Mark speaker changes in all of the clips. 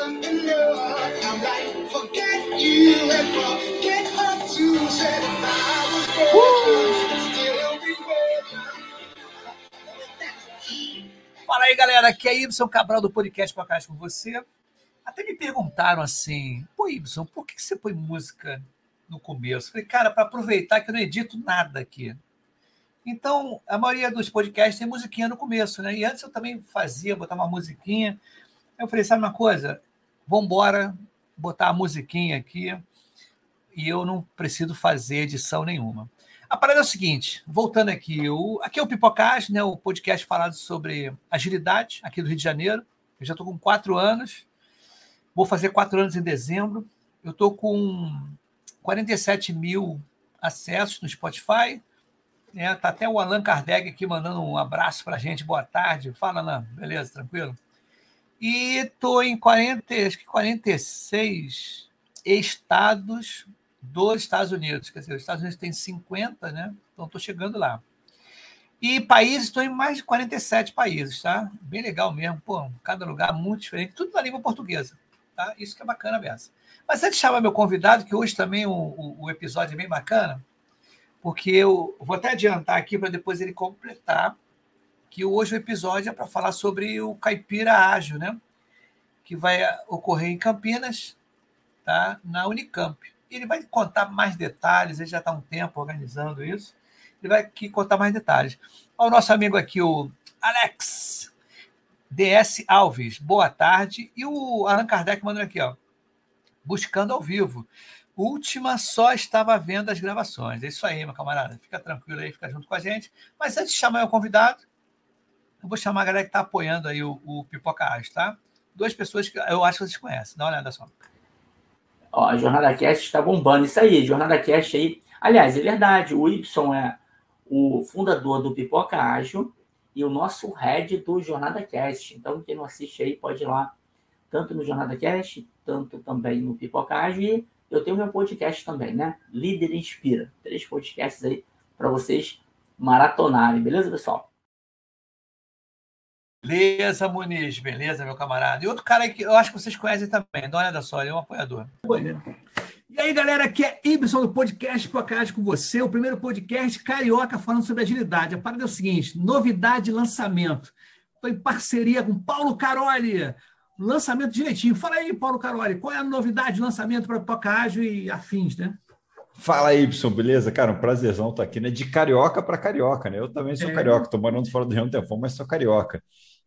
Speaker 1: wasn't enough. I'm like, forget you and forget her too. Said I was broken, still be broken.
Speaker 2: Fala aí, galera. Aqui é Ibson Cabral do podcast Podcast com você. Até me perguntaram assim, pô, Ibson, por que você põe música no começo? Falei, cara, para aproveitar que eu não edito nada aqui. Então, a maioria dos podcasts tem musiquinha no começo, né? E antes eu também fazia, botava uma musiquinha. Eu falei, sabe uma coisa? Vamos embora botar a musiquinha aqui e eu não preciso fazer edição nenhuma. A parada é o seguinte, voltando aqui, o, aqui é o Pipocast, né, o podcast falado sobre agilidade aqui do Rio de Janeiro. Eu já estou com quatro anos, vou fazer quatro anos em dezembro. Eu estou com 47 mil acessos no Spotify, é, tá até o Allan Kardec aqui mandando um abraço para a gente. Boa tarde. Fala, Allan. Beleza, tranquilo? E estou em 40, acho que 46 estados dos Estados Unidos. Quer dizer, os Estados Unidos tem 50, né? Então estou chegando lá. E países, estou em mais de 47 países, tá? Bem legal mesmo. Pô, cada lugar muito diferente, tudo na língua portuguesa. Tá? Isso que é bacana mesmo. Mas antes de chamar meu convidado, que hoje também o, o, o episódio é bem bacana, porque eu vou até adiantar aqui para depois ele completar que hoje o episódio é para falar sobre o Caipira Ágil, né? Que vai ocorrer em Campinas, tá? Na Unicamp. Ele vai contar mais detalhes, ele já está um tempo organizando isso. Ele vai aqui contar mais detalhes. O nosso amigo aqui, o Alex DS Alves, boa tarde. E o Allan Kardec mandando aqui, ó, buscando ao vivo. Última só estava vendo as gravações. É isso aí, meu camarada. Fica tranquilo aí, fica junto com a gente. Mas antes de chamar o convidado, eu vou chamar a galera que está apoiando aí o, o Pipoca Arte, tá? Duas pessoas que eu acho que vocês conhecem. Dá uma olhada só.
Speaker 3: Ó, a Jornada Cast está bombando. Isso aí, Jornada Cast aí. Aliás, é verdade, o Y é o fundador do Pipoca Ágil e o nosso head do Jornada Cast. Então, quem não assiste aí pode ir lá, tanto no Jornada Cast, tanto também no Pipoca Ágil e eu tenho meu podcast também, né? Líder Inspira. Três podcasts aí para vocês maratonarem, beleza, pessoal?
Speaker 2: Beleza, Muniz, beleza, meu camarada. E outro cara que eu acho que vocês conhecem também, dá uma olhada só, ele é um apoiador. E aí, galera, aqui é Ibson do podcast Podcast com você, o primeiro podcast carioca falando sobre agilidade. A parada é o seguinte: novidade lançamento. Estou em parceria com Paulo Caroli, lançamento direitinho. Fala aí, Paulo Caroli, qual é a novidade de lançamento para Pipoca Ágil e afins, né?
Speaker 4: Fala aí, Y, beleza? Cara, um prazerzão estar aqui, né? De carioca para carioca, né? Eu também sou é. carioca, estou morando fora do Rio um tempão, mas sou carioca.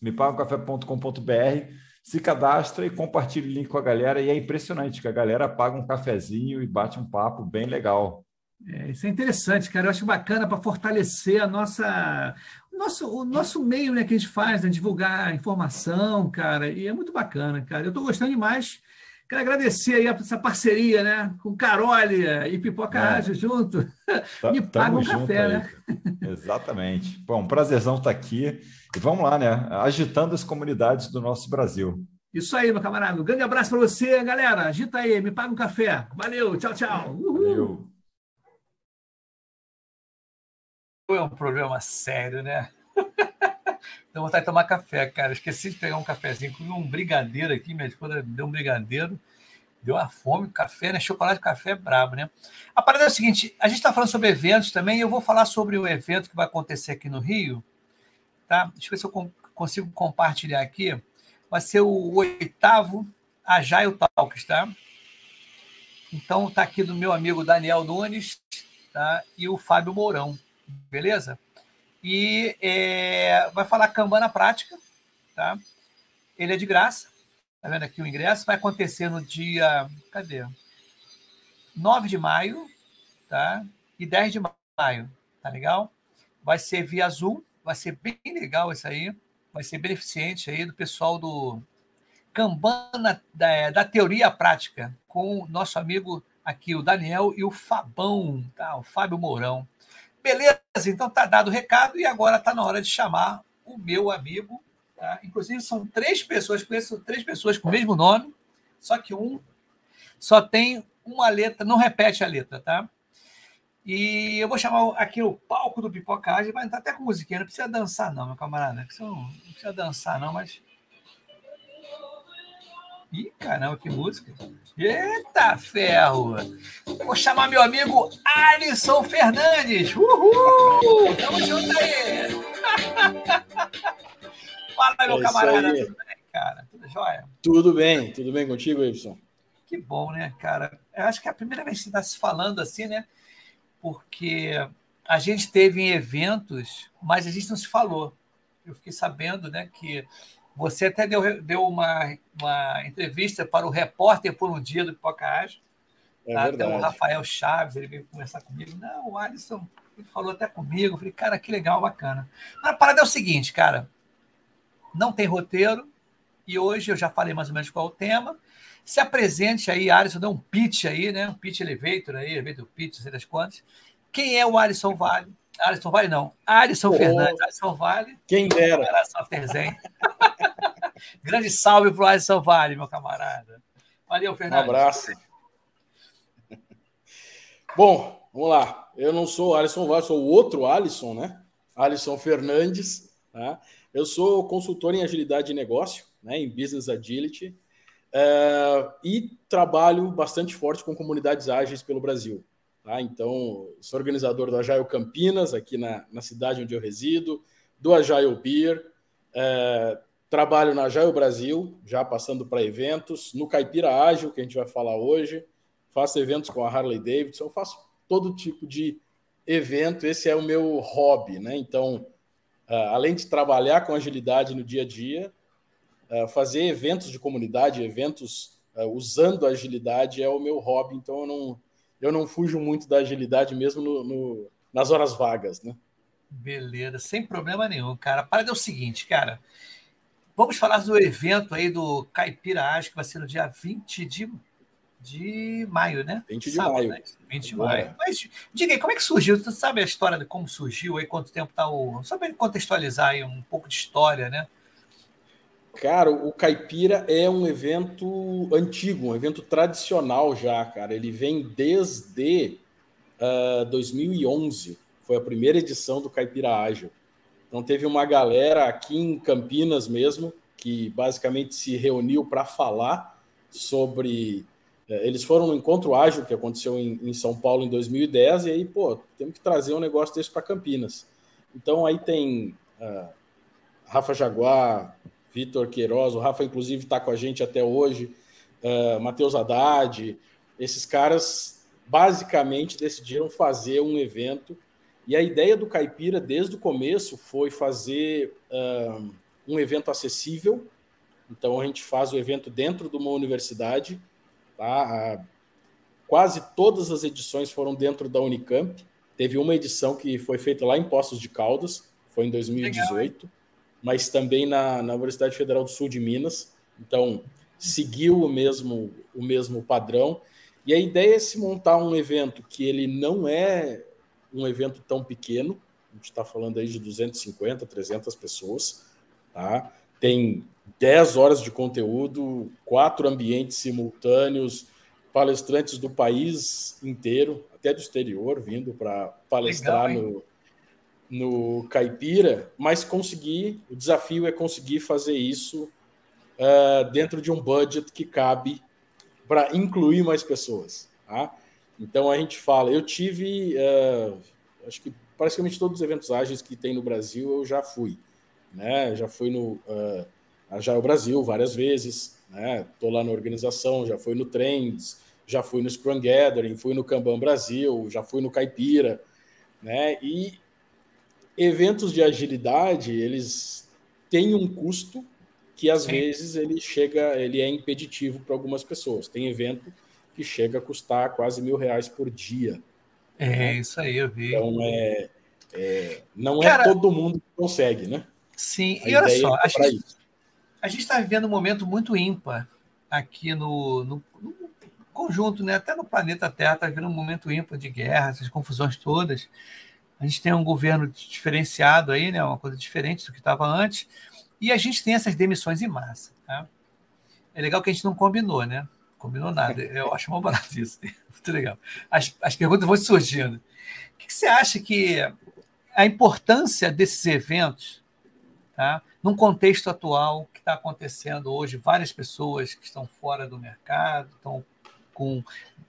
Speaker 4: mepagaumcafé.com.br, se cadastra e compartilha o link com a galera. E é impressionante que a galera paga um cafezinho e bate um papo bem legal.
Speaker 2: É, isso é interessante, cara. Eu acho bacana para fortalecer a nossa, o nosso, o nosso meio né, que a gente faz, né, divulgar informação, cara. E é muito bacana, cara. Eu estou gostando demais. Quero agradecer aí essa parceria, né? Com Carole e Pipoca é. Ágil junto.
Speaker 4: Tá, Me paga um café, né? Exatamente. Bom, um prazerzão estar tá aqui. E vamos lá, né? Agitando as comunidades do nosso Brasil.
Speaker 2: Isso aí, meu camarada. Um grande abraço para você, galera. Agita aí, me paga um café. Valeu, tchau, tchau. Uhul. Valeu. é um problema sério, né? Então vontade de tomar café, cara. Esqueci de pegar um cafezinho, comi um brigadeiro aqui, minha esposa deu um brigadeiro, deu uma fome, café, né? Chocolate de café é brabo, né? A parada é o seguinte: a gente está falando sobre eventos também, e eu vou falar sobre o evento que vai acontecer aqui no Rio, tá? Deixa eu ver se eu consigo compartilhar aqui. Vai ser o oitavo Agile Talks, tá? Então tá aqui do meu amigo Daniel Nunes tá? e o Fábio Mourão, beleza? E é, vai falar Kanban na prática, tá? Ele é de graça, tá vendo aqui o ingresso? Vai acontecer no dia, cadê? 9 de maio, tá? E 10 de maio, tá legal? Vai ser via Zoom, vai ser bem legal isso aí, vai ser beneficente aí do pessoal do Kanban da, da teoria prática, com o nosso amigo aqui, o Daniel e o Fabão, tá? O Fábio Mourão. Beleza, então tá dado o recado e agora tá na hora de chamar o meu amigo, tá? Inclusive são três pessoas, conheço três pessoas com o mesmo nome, só que um só tem uma letra, não repete a letra, tá? E eu vou chamar aqui o palco do Pipocagem, vai entrar até com musiquinha, não precisa dançar não, meu camarada, não, precisa dançar não, mas... Ih, caramba, que música. Eita ferro! Vou chamar meu amigo Alisson Fernandes. Uhul! Tamo junto aí! Fala, meu é camarada. Tudo bem, cara? Tudo jóia?
Speaker 5: Tudo bem, tudo bem contigo, Ibson?
Speaker 2: Que bom, né, cara? Eu acho que é a primeira vez que você está se falando assim, né? Porque a gente teve em eventos, mas a gente não se falou. Eu fiquei sabendo né, que você até deu, deu uma, uma entrevista para o repórter por um dia do Pipocage. É tá? Até o Rafael Chaves, ele veio conversar comigo. Não, o Alisson ele falou até comigo. Eu falei, cara, que legal, bacana. Mas a parada é o seguinte, cara. Não tem roteiro. E hoje eu já falei mais ou menos qual é o tema. Se apresente aí, Alisson, dá um pitch aí, né? Um pitch elevator aí, elevator pitch, não sei das quantas. Quem é o Alisson Vale? Alisson Vale não. Alisson oh, Fernandes. Alisson Vale.
Speaker 5: Quem dera.
Speaker 2: Grande salve para o Alisson Vale, meu camarada. Valeu, Fernandes.
Speaker 5: Um abraço. Bom, vamos lá. Eu não sou o Alisson Vale, sou o outro Alisson, né? Alisson Fernandes. Tá? Eu sou consultor em agilidade de negócio, né? em Business Agility. É, e trabalho bastante forte com comunidades ágeis pelo Brasil. Tá? Então, sou organizador do Agile Campinas, aqui na, na cidade onde eu resido, do Agile Beer, é, trabalho na Agile Brasil, já passando para eventos, no Caipira Ágil, que a gente vai falar hoje, faço eventos com a Harley Davidson, faço todo tipo de evento, esse é o meu hobby, né? Então, uh, além de trabalhar com agilidade no dia a dia, fazer eventos de comunidade, eventos uh, usando agilidade é o meu hobby, então eu não, eu não fujo muito da agilidade mesmo no, no, nas horas vagas, né?
Speaker 2: Beleza, sem problema nenhum, cara. Para é o seguinte, cara. Vamos falar do evento aí do Caipira Acho, que vai ser no dia 20 de, de maio, né?
Speaker 5: 20 de Sábado, maio. Né?
Speaker 2: 20 de Agora. maio. Mas diga aí, como é que surgiu? Você sabe a história de como surgiu aí, quanto tempo está o. Só para contextualizar aí um pouco de história, né?
Speaker 5: Cara, o Caipira é um evento antigo, um evento tradicional já, cara. Ele vem desde uh, ah, 2011. Foi a primeira edição do Caipira Ágil. Então teve uma galera aqui em Campinas mesmo que basicamente se reuniu para falar sobre. Uh, eles foram no encontro ágil que aconteceu em, em, São Paulo em 2010 e aí, pô, temos que trazer um negócio desse para Campinas. Então aí tem uh, Rafa Jaguar, Vitor Queiroz, o Rafa, inclusive, está com a gente até hoje, uh, Matheus Haddad, esses caras basicamente decidiram fazer um evento. E a ideia do Caipira, desde o começo, foi fazer uh, um evento acessível. Então, a gente faz o evento dentro de uma universidade. Tá? Quase todas as edições foram dentro da Unicamp. Teve uma edição que foi feita lá em Poços de Caldas, foi em 2018. Legal, mas também na, na Universidade Federal do Sul de Minas. Então, seguiu o mesmo, o mesmo padrão. E a ideia é se montar um evento que ele não é um evento tão pequeno, a gente está falando aí de 250, 300 pessoas, tá? tem 10 horas de conteúdo, quatro ambientes simultâneos, palestrantes do país inteiro, até do exterior, vindo para palestrar Legal, no, no caipira, mas conseguir, o desafio é conseguir fazer isso uh, dentro de um budget que cabe para incluir mais pessoas. Tá? Então a gente fala, eu tive, uh, acho que praticamente todos os eventos ágeis que tem no Brasil eu já fui, né? Já fui no uh, Brasil várias vezes, né? Tô lá na organização, já fui no Trends, já fui no Scrum Gathering, fui no Kanban Brasil, já fui no Caipira, né? E eventos de agilidade, eles têm um custo que às Sim. vezes ele chega, ele é impeditivo para algumas pessoas. Tem evento que chega a custar quase mil reais por dia.
Speaker 2: É, né? isso aí, eu vi.
Speaker 5: Então, é, é não é Cara, é todo mundo que consegue, né?
Speaker 2: Sim, a e olha só, é a gente, a gente está vivendo um momento muito ímpar aqui no, no, no, conjunto, né? até no planeta Terra está vivendo um momento ímpar de guerra, essas confusões todas. A gente tem um governo diferenciado aí, né? uma coisa diferente do que estava antes, e a gente tem essas demissões em massa. Tá? É legal que a gente não combinou, né? Combinou nada. Eu acho mal barato isso. Muito legal. As, as perguntas vão surgindo. O que você acha que a importância desses eventos Tá? Num contexto atual que está acontecendo hoje, várias pessoas que estão fora do mercado, estão com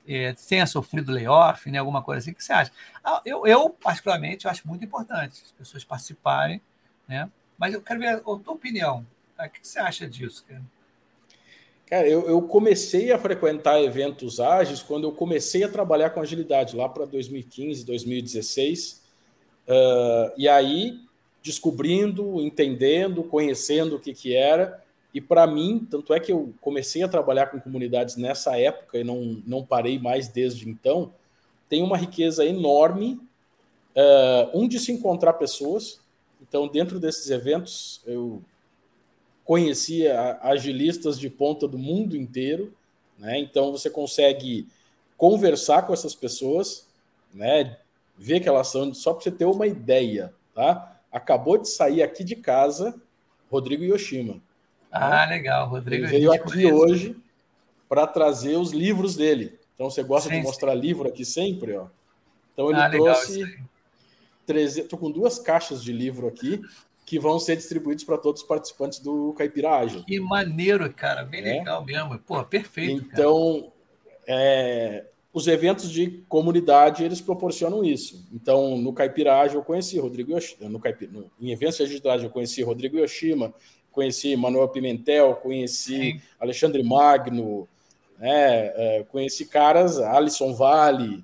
Speaker 2: é, tenha sofrido layoff, né, alguma coisa assim, o que você acha? Ah, eu, eu, particularmente, acho muito importante as pessoas participarem, né? mas eu quero ver a, tua opinião. Tá? O que você acha disso? Cara?
Speaker 5: Cara, eu, eu, comecei a frequentar eventos ágeis quando eu comecei a trabalhar com agilidade, lá para 2015, 2016. Uh, e aí descobrindo, entendendo, conhecendo o que, que era. E para mim, tanto é que eu comecei a trabalhar com comunidades nessa época e não, não parei mais desde então, tem uma riqueza enorme, uh, um de se encontrar pessoas. Então, dentro desses eventos, eu conhecia agilistas de ponta do mundo inteiro. Né? Então, você consegue conversar com essas pessoas, né? ver que elas são, só para você ter uma ideia. Tá? acabou de sair aqui de casa, Rodrigo Yoshima.
Speaker 2: Ah, né? legal, Rodrigo.
Speaker 5: Ele veio aqui conhece. hoje para trazer os livros dele. Então você gosta sim, de mostrar sim. livro aqui sempre, ó. Então ele ah, trouxe 13, tô com duas caixas de livro aqui que vão ser distribuídos para todos os participantes do Caipira Ágil.
Speaker 2: Que maneiro, cara, bem é? legal mesmo. Pô, perfeito.
Speaker 5: Então, é, os eventos de comunidade eles proporcionam isso. Então, no Caipirage eu conheci Rodrigo Yoshima, no, Caipira, no em eventos de agilidade eu conheci Rodrigo Yoshima, conheci Manuel Pimentel, conheci Sim. Alexandre Magno, né, é, conheci caras, Alisson Vale,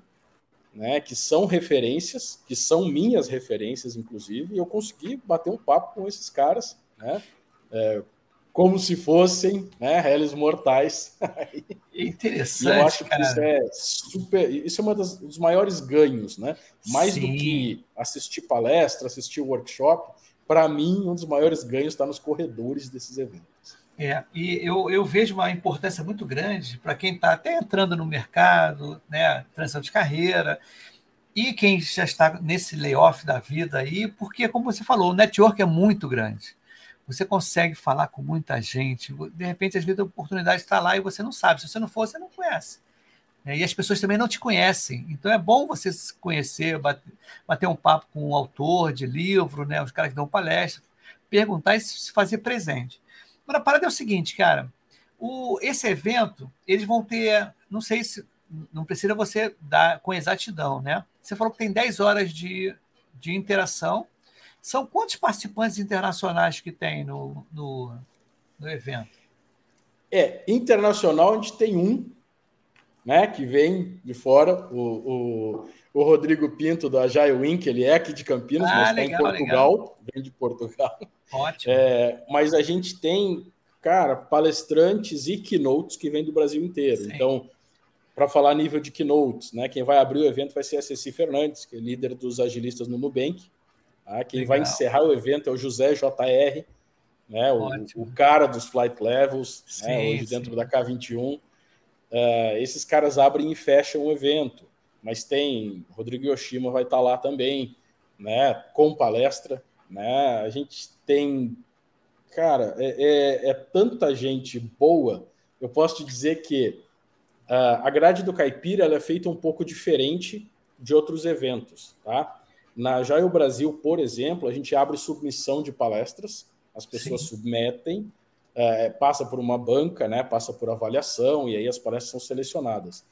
Speaker 5: né, que são referências, que são minhas referências, inclusive, e eu consegui bater um papo com esses caras, né, é, como se fossem né, réis mortais.
Speaker 2: Interessante.
Speaker 5: E eu acho cara. que isso é super. Isso é um dos maiores ganhos, né? Mais Sim. do que assistir palestra, assistir workshop, para mim, um dos maiores ganhos está nos corredores desses eventos.
Speaker 2: É, e eu, eu vejo uma importância muito grande para quem está até entrando no mercado, né, transição de carreira, e quem já está nesse layoff da vida aí, porque, como você falou, o network é muito grande você consegue falar com muita gente. De repente, às vezes, a oportunidade está lá e você não sabe. Se você não for, você não conhece. E as pessoas também não te conhecem. Então é bom você se conhecer, bater, um papo com um autor de livro, né? os caras que dão palestra, perguntar e se fazer presente. Agora, a parada é o seguinte, cara. O, esse evento, eles vão ter, não sei se, não precisa você dar com exatidão, né? Você falou que tem 10 horas de, de interação são quantos participantes internacionais que tem no, no, no evento?
Speaker 5: É, internacional a gente tem um, né, que vem de fora, o, o, o Rodrigo Pinto da Agile Wink, ele é aqui de Campinas, ah, mas está em Portugal, legal. vem de Portugal.
Speaker 2: Ótimo.
Speaker 5: É, mas a gente tem, cara, palestrantes e keynotes que vêm do Brasil inteiro. Sim. Então, para falar nível de keynotes, né, quem vai abrir o evento vai ser a Ceci Fernandes, que é líder dos agilistas no Nubank. Tá? Quem Legal. vai encerrar o evento é o José JR, né? o, o cara dos flight levels, né? sim, né? hoje sim. dentro da K21. Uh, esses caras abrem e fecham o evento, mas tem Rodrigo Yoshima vai estar tá lá também, né? Com palestra, né? A gente tem, cara, é, é, é tanta gente boa. Eu posso te dizer que uh, a grade do Caipira é feita um pouco diferente de outros eventos, tá? Na Jaio Brasil, por exemplo, a gente abre submissão de palestras, as pessoas Sim. submetem, é, passa por uma banca, né, passa por avaliação, e aí as palestras são selecionadas.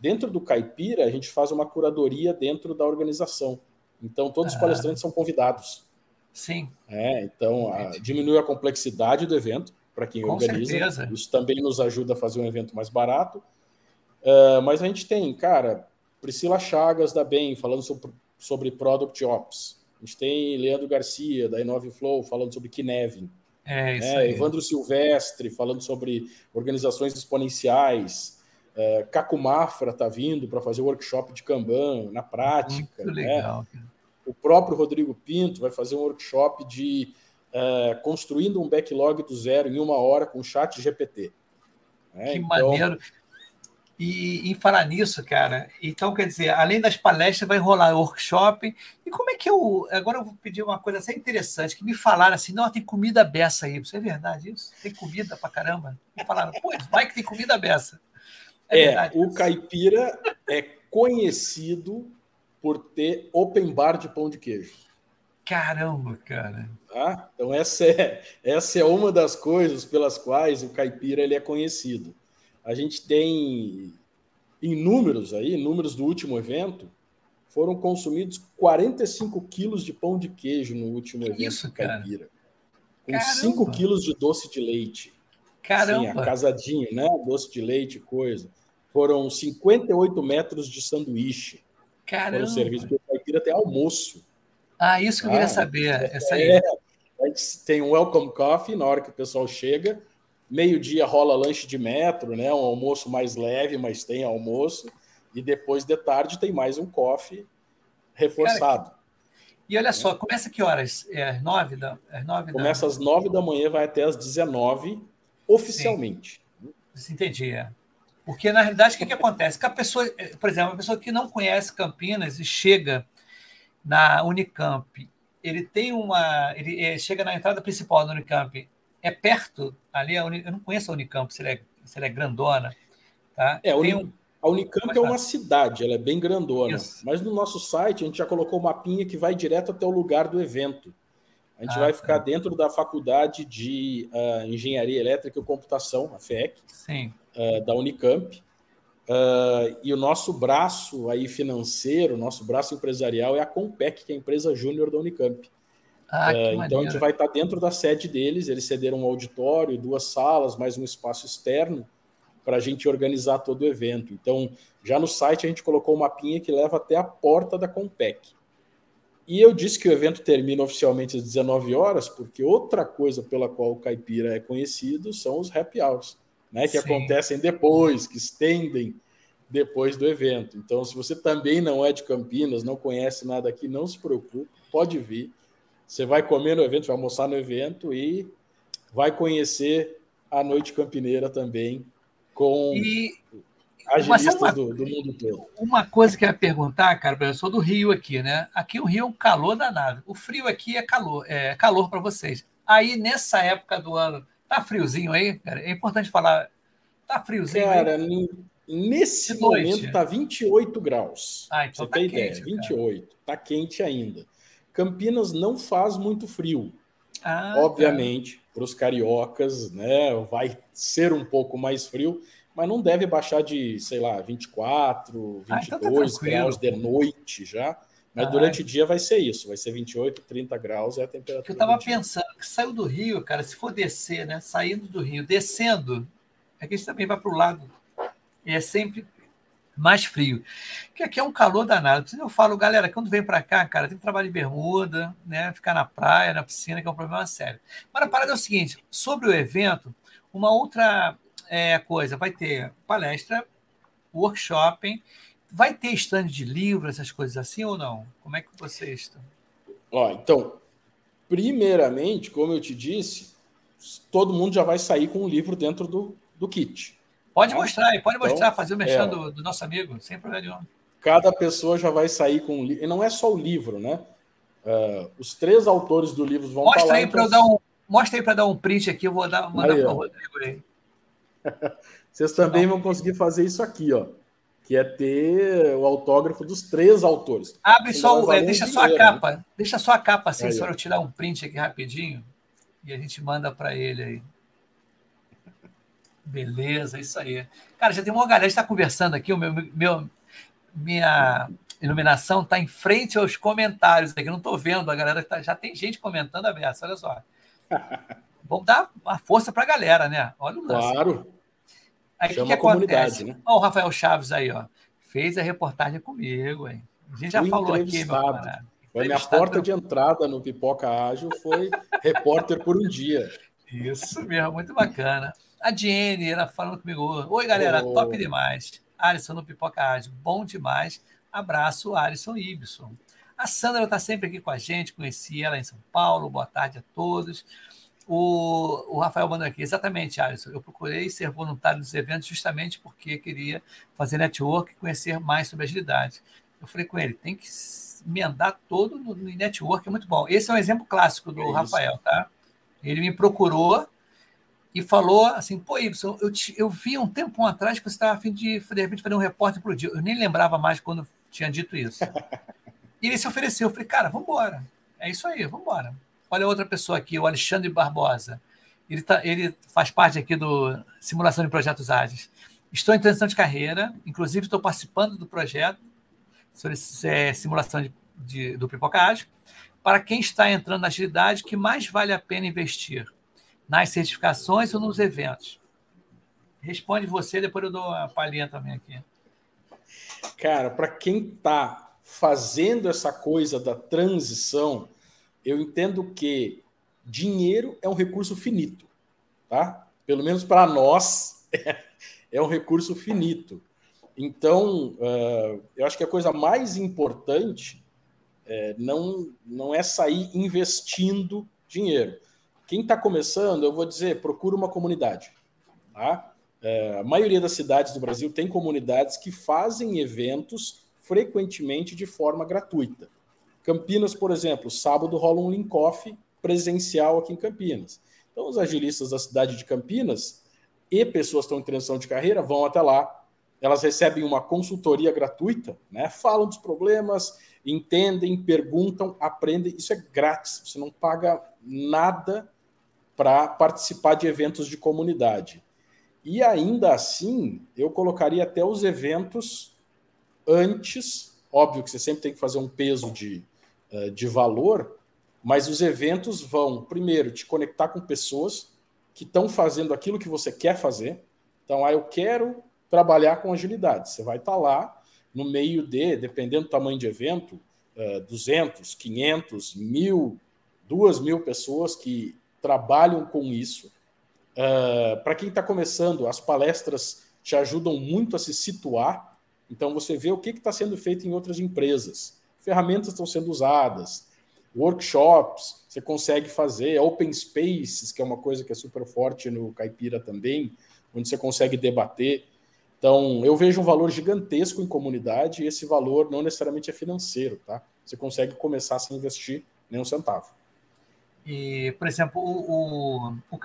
Speaker 5: Dentro do Caipira, a gente faz uma curadoria dentro da organização. Então, todos os palestrantes são convidados.
Speaker 2: Sim.
Speaker 5: É, então, a, diminui a complexidade do evento para quem
Speaker 2: Com
Speaker 5: organiza.
Speaker 2: Certeza.
Speaker 5: Isso também nos ajuda a fazer um evento mais barato. Uh, mas a gente tem, cara, Priscila Chagas da Bem falando sobre, sobre Product Ops. A gente tem Leandro Garcia, da Inove Flow, falando sobre Kinevin.
Speaker 2: É, isso né?
Speaker 5: Evandro Silvestre, falando sobre organizações exponenciais. É, Caco Mafra está vindo para fazer workshop de Kanban na prática.
Speaker 2: Muito né? legal.
Speaker 5: O próprio Rodrigo Pinto vai fazer um workshop de é, construindo um backlog do zero em uma hora com chat GPT.
Speaker 2: É, que então... maneiro. E em falar nisso, cara, então quer dizer, além das palestras, vai rolar workshop. E como é que eu. Agora eu vou pedir uma coisa assim interessante, que me falaram assim: não, tem comida beça aí. Isso é verdade isso? Tem comida pra caramba? Me falaram, pô, vai que tem comida beça.
Speaker 5: É, é o caipira é conhecido por ter open bar de pão de queijo.
Speaker 2: Caramba, cara.
Speaker 5: Tá? Então essa é, essa é uma das coisas pelas quais o caipira ele é conhecido. A gente tem em números aí, números do último evento, foram consumidos 45 quilos de pão de queijo no último evento
Speaker 2: Isso,
Speaker 5: caipira. Com Caramba. 5 quilos de doce de leite.
Speaker 2: Caramba!
Speaker 5: Sim, casadinho, né? Doce de leite, coisa. Foram 58 metros de sanduíche.
Speaker 2: Caramba!
Speaker 5: Foram serviços, porque o caipira tem almoço.
Speaker 2: Ah, isso que eu queria ah, saber. Essa aí. É,
Speaker 5: a gente tem um welcome coffee na hora que o pessoal chega. Meio-dia rola lanche de metro, né? Um almoço mais leve, mas tem almoço. E depois de tarde tem mais um coffee reforçado. Cara,
Speaker 2: e olha só, começa que horas? É às nove da, às nove
Speaker 5: Começa da... às nove da manhã, vai até às dezenove, oficialmente.
Speaker 2: Sim. Entendi, é. Porque, na realidade, o que, que acontece? Que a pessoa, por exemplo, a pessoa que não conhece Campinas e chega na Unicamp, ele tem uma. Ele é, chega na entrada principal da Unicamp, é perto ali, eu não conheço a Unicamp, se ela é, se ela é grandona. Tá?
Speaker 5: É, um, a Unicamp é uma cidade, ela é bem grandona. Isso. Mas no nosso site a gente já colocou uma mapinha que vai direto até o lugar do evento. A gente ah, vai ficar tá. dentro da faculdade de uh, Engenharia Elétrica e Computação, a FEC, uh, da Unicamp. Uh, e o nosso braço aí financeiro, nosso braço empresarial é a Compec, que é a empresa júnior da Unicamp.
Speaker 2: Ah, uh,
Speaker 5: então a gente vai estar dentro da sede deles, eles cederam um auditório, duas salas, mais um espaço externo para a gente organizar todo o evento. Então, já no site a gente colocou um mapinha que leva até a porta da Compec. E eu disse que o evento termina oficialmente às 19 horas, porque outra coisa pela qual o Caipira é conhecido são os happy hours né, que Sim. acontecem depois, que estendem depois do evento. Então, se você também não é de Campinas, não conhece nada aqui, não se preocupe, pode vir. Você vai comer no evento, vai almoçar no evento e vai conhecer a Noite Campineira também com
Speaker 2: e...
Speaker 5: agilistas uma, do, do, mundo todo.
Speaker 2: Uma coisa que eu ia perguntar, cara, eu sou do Rio aqui, né? Aqui o Rio é um calor danado. O frio aqui é calor, é calor para vocês. Aí, nessa época do ano, Tá friozinho aí, cara? É importante falar. Tá friozinho
Speaker 5: cara,
Speaker 2: aí?
Speaker 5: nesse momento tá 28 graus.
Speaker 2: Ah, então
Speaker 5: Você
Speaker 2: tá
Speaker 5: tem
Speaker 2: quente,
Speaker 5: ideia, 28. Cara. Tá quente ainda. Campinas não faz muito frio.
Speaker 2: Ah,
Speaker 5: Obviamente, tá. para os cariocas, né, vai ser um pouco mais frio, mas não deve baixar de, sei lá, 24, 22 ah, então tá graus de noite já. Mas ah, durante o dia vai ser isso, vai ser 28, 30 graus é a temperatura.
Speaker 2: Eu estava pensando que saiu do Rio, cara, se for descer, né? Saindo do Rio, descendo, é que a gente também vai para o lado. E é sempre mais frio. Que aqui é um calor danado. Eu falo, galera, quando vem para cá, cara, tem que trabalhar de bermuda, né? Ficar na praia, na piscina, que é um problema sério. Mas a parada é o seguinte: sobre o evento, uma outra é, coisa, vai ter palestra, workshop Vai ter stand de livro, essas coisas assim ou não? Como é que vocês estão?
Speaker 5: Ó, então, primeiramente, como eu te disse, todo mundo já vai sair com um livro dentro do, do kit.
Speaker 2: Pode tá? mostrar aí, pode então, mostrar, fazer o mexão é, do, do, nosso amigo, sem problema nenhum.
Speaker 5: Cada pessoa já vai sair com um livro. E não é só o livro, né? Uh, os três autores do livro vão
Speaker 2: mostra Aí então... dar um, mostra aí para dar um print aqui, eu vou dar, mandar para o Rodrigo aí.
Speaker 5: Vocês também vão conseguir fazer isso aqui, ó que é ter o autógrafo dos três autores.
Speaker 2: Abre só, é, deixa só a capa, né? deixa só a capa assim, aí, só eu tirar um print aqui rapidinho e a gente manda para ele aí. Beleza, isso aí. Cara, já tem uma galera que está conversando aqui, o meu, meu minha iluminação está em frente aos comentários aqui, não estou vendo a galera, tá, já tem gente comentando a beça, olha só. Vamos dar uma força para a galera, né? Olha o
Speaker 5: lance. Claro.
Speaker 2: Aí o que,
Speaker 5: Chama
Speaker 2: que acontece?
Speaker 5: né?
Speaker 2: Ó, o Rafael Chaves aí, ó. Fez a reportagem comigo, hein? A gente já
Speaker 5: Fui
Speaker 2: falou aqui, meu camarada.
Speaker 5: Foi minha porta de entrada no Pipoca Ágil, foi repórter por um dia.
Speaker 2: Isso mesmo, muito bacana. A Jenny, ela falando comigo. Oi, galera,
Speaker 5: Oh.
Speaker 2: top demais. Alisson no Pipoca Ágil, bom demais. Abraço, Alisson Ibson. A Sandra está sempre aqui com a gente, conheci ela em São Paulo. Boa tarde a todos. O, o Rafael mandou aqui, exatamente, Alisson. Eu procurei ser voluntário dos eventos justamente porque queria fazer network e conhecer mais sobre agilidade. Eu falei com ele, tem que emendar todo no, no network, é muito bom. Esse é um exemplo clássico do
Speaker 5: É.
Speaker 2: Rafael, tá? Ele me procurou e falou assim: pô, Ibson, eu, te- eu vi um tempo atrás que você estava a fim de, de repente, fazer um repórter para o dia. Eu nem lembrava mais quando tinha dito isso. e ele se ofereceu. Eu falei, cara, vamos embora. É isso aí, vamos embora. Olha outra pessoa aqui, o Alexandre Barbosa. Ele, tá, ele faz parte aqui do Simulação de Projetos Ágeis. Estou em transição de carreira, inclusive estou participando do projeto sobre é, simulação de, de- do Pipoca Ágil. Para quem está entrando na agilidade, que mais vale a pena investir? Nas certificações ou nos eventos? Responde você, depois eu dou a palhinha também aqui.
Speaker 5: Cara, para quem está fazendo essa coisa da transição, eu entendo que dinheiro é um recurso finito, tá? Pelo menos para nós é um recurso finito. Então, eh, eu acho que a coisa mais importante eh, não, não é sair investindo dinheiro. Quem está começando, eu vou dizer, procura uma comunidade, tá? Eh, a maioria das cidades do Brasil tem comunidades que fazem eventos frequentemente de forma gratuita. Campinas, por exemplo, sábado rola um link off presencial aqui em Campinas. Então, os agilistas da cidade de Campinas e pessoas que estão em transição de carreira vão até lá. Elas recebem uma consultoria gratuita, né? falam dos problemas, entendem, perguntam, aprendem. Isso é grátis, você não paga nada para participar de eventos de comunidade. E ainda assim, eu colocaria até os eventos antes. Óbvio que você sempre tem que fazer um peso de, eh, de valor, mas os eventos vão, primeiro, te conectar com pessoas que estão fazendo aquilo que você quer fazer. Então, ah, eu quero trabalhar com agilidade. Você vai estar lá no meio de, dependendo do tamanho de evento, eh, 200, 500, mil, duas mil pessoas que trabalham com isso. Para quem está começando, as palestras te ajudam muito a se situar. Então, você vê o que está sendo feito em outras empresas. Ferramentas estão sendo usadas, workshops você consegue fazer, open spaces, que é uma coisa que é super forte no Caipira também, onde você consegue debater. Então, eu vejo um valor gigantesco em comunidade e esse valor não necessariamente é financeiro, tá? Você consegue começar sem investir nem um centavo.
Speaker 2: E, por exemplo, o, o, o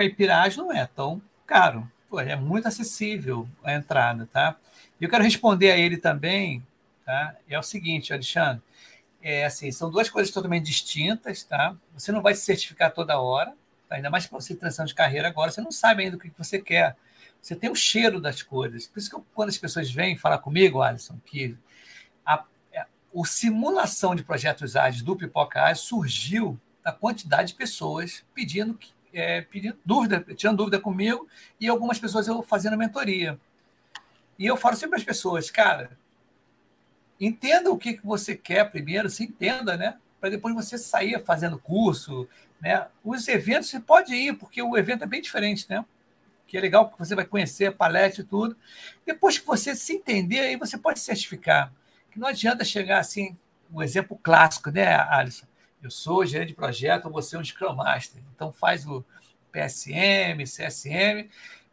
Speaker 2: não é tão caro. Pô, é muito acessível a entrada, tá? E eu quero responder a ele também, tá? É o seguinte, Alexandre, é assim, são duas coisas totalmente distintas, tá? Você não vai se certificar toda hora, tá? ainda mais para você transição de carreira agora, você não sabe ainda o que você quer. Você tem o cheiro das coisas. Por isso que eu, quando as pessoas vêm falar comigo, Alisson, que a, a, a simulação de projetos ágeis do Pipoca Ágil surgiu da quantidade de pessoas pedindo, é, pedindo dúvida, tirando dúvida comigo, e algumas pessoas eu fazendo mentoria. E eu falo sempre para as pessoas, cara, entenda o que, que você quer primeiro, se entenda, né? Para depois você sair fazendo curso, né? Os eventos você pode ir, porque o evento é bem diferente, né? Que é legal, porque você vai conhecer a palestra e tudo. Depois que você se entender, aí você pode certificar. Que não adianta chegar assim, o um exemplo clássico, né, Alisson? Eu sou gerente de projeto, você é um Scrum Master. Então faz o PSM, CSM,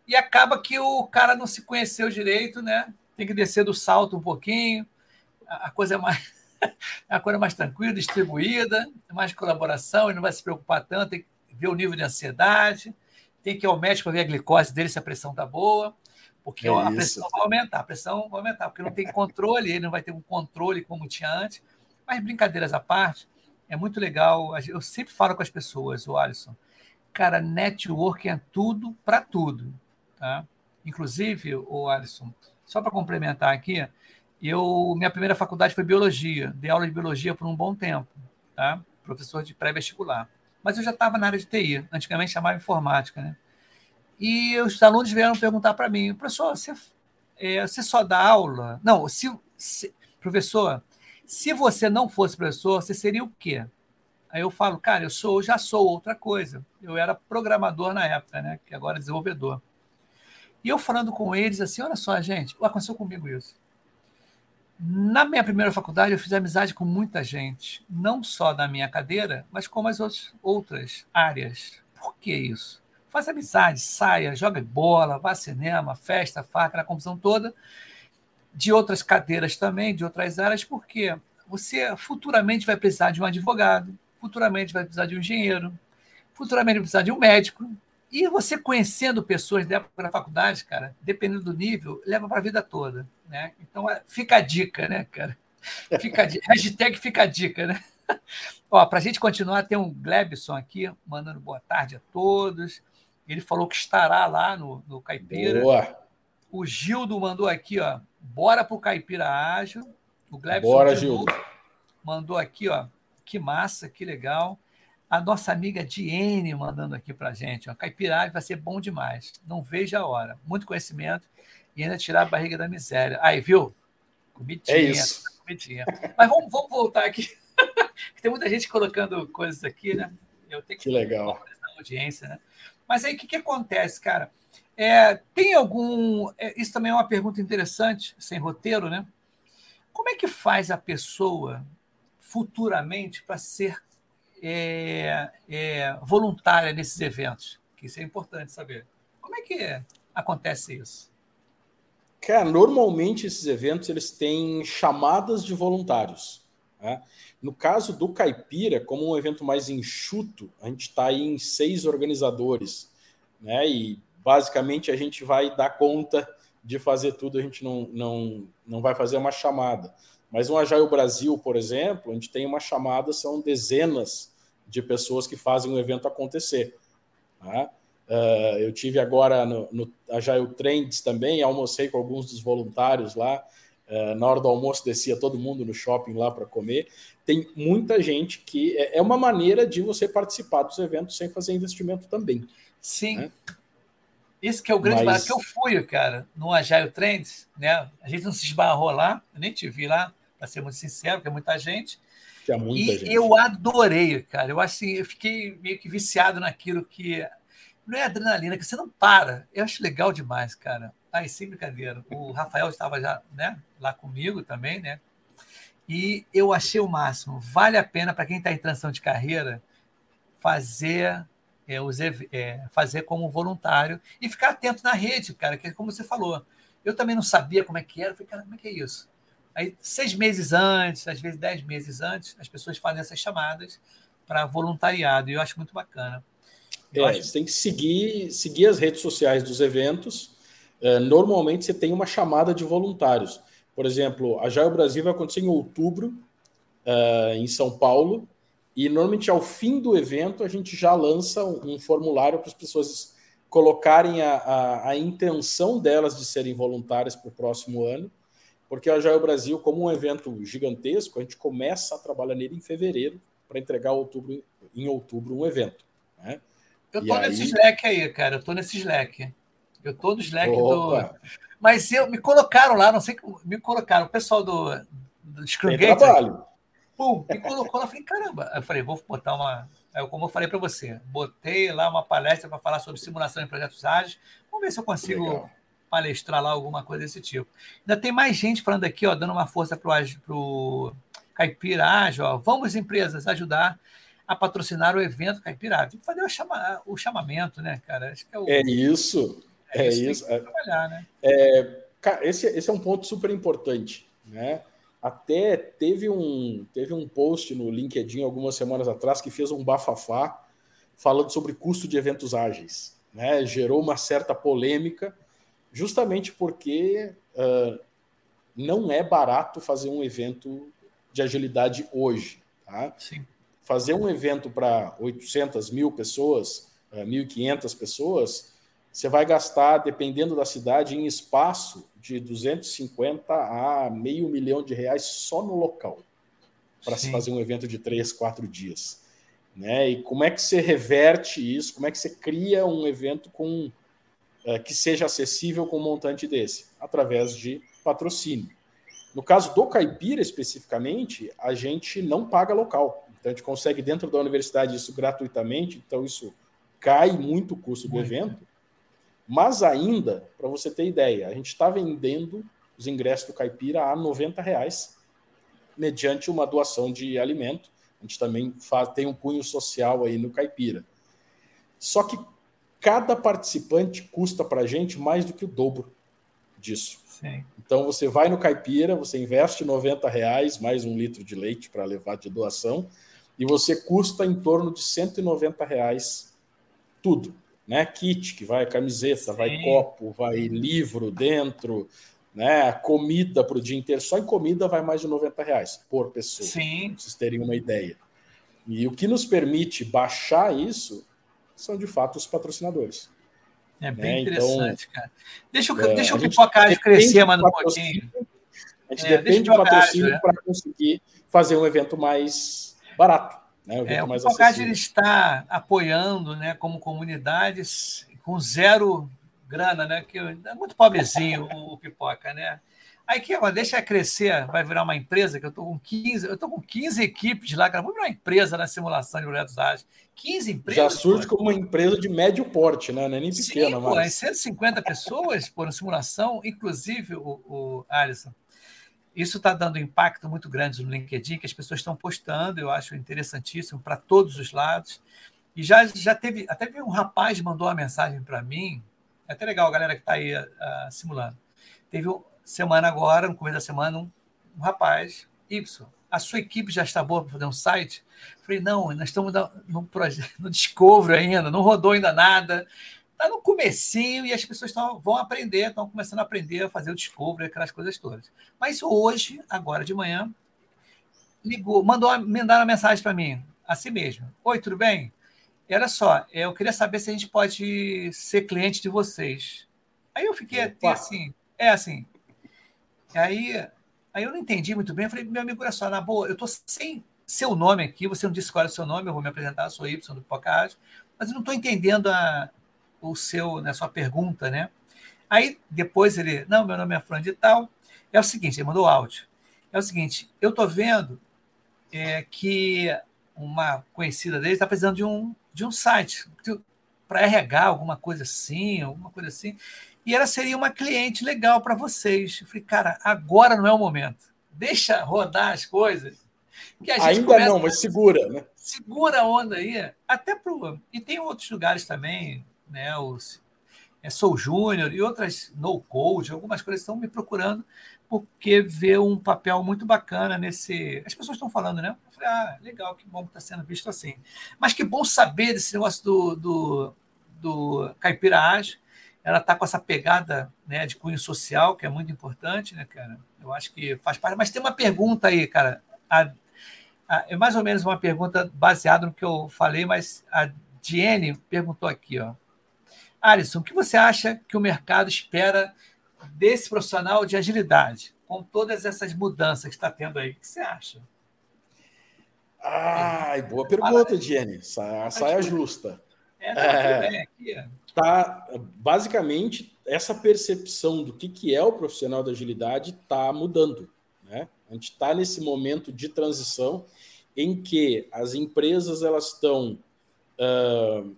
Speaker 2: e acaba que o cara não se conheceu direito, né? Tem que descer do salto um pouquinho, a coisa é mais a coisa mais tranquila, distribuída, mais colaboração, ele não vai se preocupar tanto, tem que ver o nível de ansiedade, tem que ir ao médico para ver a glicose dele se a pressão está boa, porque é a pressão vai aumentar, a pressão vai aumentar, porque não tem controle, ele não vai ter um controle como tinha antes. Mas brincadeiras à parte, é muito legal. Eu sempre falo com as pessoas, o Alisson, cara, networking é tudo para tudo. Tá? Inclusive, o Alisson, só para complementar aqui, eu minha primeira faculdade foi biologia, dei aula de biologia por um bom tempo, tá? Professor de pré-vestibular. Mas eu já estava na área de TI, antigamente chamava informática, né? E os alunos vieram perguntar para mim, professor, você, é, você só dá aula? Não, se, se, professor, se você não fosse professor, você seria o quê? Aí eu falo, cara, eu sou, já sou outra coisa. Eu era programador na época, né? Que agora é desenvolvedor. E eu falando com eles assim, olha só, gente, aconteceu comigo isso. Na minha primeira faculdade, eu fiz amizade com muita gente, não só da minha cadeira, mas com as outras áreas. Por que isso? Faz amizade, saia, joga bola, vá ao cinema, festa, faca, a confusão toda, de outras cadeiras também, de outras áreas, porque você futuramente vai precisar de um advogado, futuramente vai precisar de um engenheiro, futuramente vai precisar de um médico, e você conhecendo pessoas da época da faculdade, cara, dependendo do nível, leva para a vida toda, né? Então é, fica a dica, né, cara? Fica a dica. Hashtag fica a dica, né? Ó, para a gente continuar, tem um Glebson aqui mandando boa tarde a todos. Ele falou que estará lá no, no Caipira. Boa. O Gildo mandou aqui, ó. Bora pro Caipira Ágil. O Glebson
Speaker 5: Bora, Gildo.
Speaker 2: mandou aqui, ó. Que massa, que legal. A nossa amiga Diene mandando aqui para gente. Ó, Caipiragem vai ser bom demais. Não vejo a hora. Muito conhecimento e ainda tirar a barriga da miséria. Aí, viu?
Speaker 5: Comidinha. É isso.
Speaker 2: Comidinha. Mas vamos, vamos voltar aqui. Tem muita gente colocando coisas aqui, né?
Speaker 5: Eu tenho que, que legal.
Speaker 2: audiência, né? Mas aí o que, que acontece, cara? É, tem algum. É, isso também é uma pergunta interessante, sem roteiro, né? Como é que faz a pessoa futuramente para ser é, é, voluntária nesses eventos? Que isso é importante saber. Como é que acontece isso?
Speaker 5: Cara, normalmente esses eventos eles têm chamadas de voluntários. Né? No caso do Caipira, como um evento mais enxuto, a gente está em seis organizadores, né? E basicamente a gente vai dar conta de fazer tudo, a gente não, não, não vai fazer uma chamada. Mas no Agile Brasil, por exemplo, a gente tem uma chamada, são dezenas de pessoas que fazem o evento acontecer. Tá? Uh, eu tive agora no, no Agile Trends também, almocei com alguns dos voluntários lá. Uh, na hora do almoço descia todo mundo no shopping lá para comer. Tem muita gente que é, é, uma maneira de você participar dos eventos sem fazer investimento também.
Speaker 2: Sim. Né? Isso que é o grande Mas... que eu fui, cara, no Agile Trends, né? A gente não se esbarrou lá, eu nem te vi lá, para ser muito sincero, porque é muita gente.
Speaker 5: Tinha muita
Speaker 2: e
Speaker 5: gente.
Speaker 2: eu adorei, cara. Eu assim, eu fiquei meio que viciado naquilo que não é adrenalina, que você não para. Eu acho legal demais, cara. Ai, sem brincadeira. O Rafael estava já, né, lá comigo também, né? E eu achei o máximo. Vale a pena para quem está em transição de carreira fazer é, os, é, fazer como voluntário e ficar atento na rede, cara, que é como você falou. Eu também não sabia como é que era. Eu falei, cara, como é que é isso? Aí, seis meses antes, às vezes dez meses antes, as pessoas fazem essas chamadas para voluntariado, e eu acho muito bacana.
Speaker 5: Eu é, acho... Você tem que seguir, seguir as redes sociais dos eventos. É, normalmente você tem uma chamada de voluntários. Por exemplo, a Jaio Brasil vai acontecer em outubro, é, em São Paulo, e normalmente ao fim do evento a gente já lança um, um formulário para as pessoas colocarem a, a, a intenção delas de serem voluntárias para o próximo ano porque a Joia Brasil, como um evento gigantesco, a gente começa a trabalhar nele em fevereiro para entregar outubro, em outubro um evento. Né?
Speaker 2: Eu tô e nesse aí... Slack aí, cara. Eu tô nesse Slack. Eu tô no Slack Opa. do. Mas eu, me colocaram lá, não sei. Me colocaram. O pessoal do, do Scrum trabalho. Pum, me colocou lá. Falei, caramba. Eu falei, vou botar uma. Como eu falei para você, botei lá uma palestra para falar sobre simulação em projetos ágeis. Vamos ver se eu consigo Legal palestrar lá alguma coisa desse tipo. Ainda tem mais gente falando aqui, ó, dando uma força para o Caipira Ágil, ó, vamos empresas ajudar a patrocinar o evento Caipira Tem que fazer o, chama, o chamamento, né, cara?
Speaker 5: Acho que é, o, é isso. É, é isso. É, trabalhar, né? É, cara, esse, esse é um ponto super importante, né? Até teve um, teve um post no LinkedIn algumas semanas atrás que fez um bafafá falando sobre custo de eventos ágeis. Né? Gerou uma certa polêmica, justamente porque uh, não é barato fazer um evento de agilidade hoje. Tá?
Speaker 2: Sim.
Speaker 5: Fazer um evento para 800 mil pessoas, uh, ah, 1.500 pessoas, você vai gastar, dependendo da cidade, em espaço de 250 a meio milhão de reais só no local para se fazer um evento de três, quatro dias. Né? E como é que você reverte isso? Como é que você cria um evento com uh, que seja acessível com um montante desse, através de patrocínio. No caso do Caipira, especificamente, a gente não paga local. Então, a gente consegue dentro da universidade isso gratuitamente, então isso cai muito o custo do evento. Mas ainda, para você ter ideia, a gente está vendendo os ingressos do Caipira a 90 reais, mediante uma doação de alimento. A gente também faz, tem um cunho social aí no Caipira. Só que cada participante custa para a gente mais do que o dobro disso. Sim. Então você vai no Caipira, você investe 90 reais, mais um litro de leite para levar de doação, e você custa em torno de 190 reais tudo. Né? Kit, que vai camiseta, Sim. vai copo, vai livro dentro, né? Comida para o dia inteiro. Só em comida vai mais de 90 reais por pessoa. Sim. Pra vocês terem uma ideia. E o que nos permite baixar isso são de fato os patrocinadores.
Speaker 2: É bem né? interessante, então, cara. Deixa, eu, é, deixa o Pipocagem crescer mais um pouquinho.
Speaker 5: A gente é, depende de patrocínio né? para conseguir fazer um evento mais barato. Né? Um
Speaker 2: é, o Pipocagem está apoiando, né, como comunidades, com zero grana, né? Que é muito pobrezinho o, o Pipoca, né? Aí que deixa crescer, vai virar uma empresa, que eu estou com 15, eu tô com 15 equipes lá, cara, vou virar uma empresa na simulação de projetos ágeis. 15 empresas.
Speaker 5: Já surge pô. como uma empresa de médio porte, né? Não é nem pequena,
Speaker 2: Sim, mas. 150 pessoas por simulação, inclusive o, o Alisson. Isso está dando impacto muito grande no LinkedIn, que as pessoas estão postando, eu acho interessantíssimo para todos os lados. E já, já teve, até um rapaz mandou uma mensagem para mim, é até legal a galera que está aí uh, simulando. Teve semana agora, no começo da semana, um, um rapaz, Y, a sua equipe já está boa para fazer um site? falei, não, nós estamos no, projeto, no Discovery ainda, não rodou ainda nada. Está no comecinho e as pessoas tão, vão aprender, estão começando a aprender a fazer o Discovery, aquelas coisas todas. Mas hoje, agora de manhã, ligou, mandou, mandaram uma mensagem para mim, assim mesmo. Oi, tudo bem? E olha só, eu queria saber se a gente pode ser cliente de vocês. Aí eu fiquei até assim, é assim. Aí, aí eu não entendi muito bem. Eu falei, meu amigo, olha só, na boa, eu tô sem seu nome aqui, você não disse qual é o seu nome, eu vou me apresentar, sou Y do Podcast, mas eu não estou entendendo a, o seu, né, a sua pergunta, né? Aí depois ele, não, meu nome é Fran de tal. É o seguinte, ele mandou áudio. É o seguinte, eu estou vendo é, que uma conhecida dele está precisando de um de um site para RH, alguma coisa assim, alguma coisa assim. E ela seria uma cliente legal para vocês. Eu falei, cara, agora não é o momento. Deixa rodar as coisas.
Speaker 5: Ainda não, mas segura, né?
Speaker 2: Segura a onda aí. Até pro. E tem outros lugares também, né? Os, é Sou Júnior e outras no code, algumas coisas estão me procurando porque vê um papel muito bacana nesse. As pessoas estão falando, né? Eu falei, ah, legal, que bom que está sendo visto assim. Mas que bom saber desse negócio do, do, do Caipira Ágil. Ela está com essa pegada né, de cunho social, que é muito importante, né, cara? Eu acho que faz parte. Mas tem uma pergunta aí, cara. A, a, é mais ou menos uma pergunta baseada no que eu falei, mas a Diene perguntou aqui, ó. Alisson, o que você acha que o mercado espera desse profissional de agilidade, com todas essas mudanças que está tendo aí? O que você acha?
Speaker 5: Ai, boa pergunta, Jenny. Saia, saia justa. É, tá, é, aqui, tá, basicamente, essa percepção do que, que é o profissional da agilidade está mudando. Né? A gente está nesse momento de transição em que as empresas elas estão uh,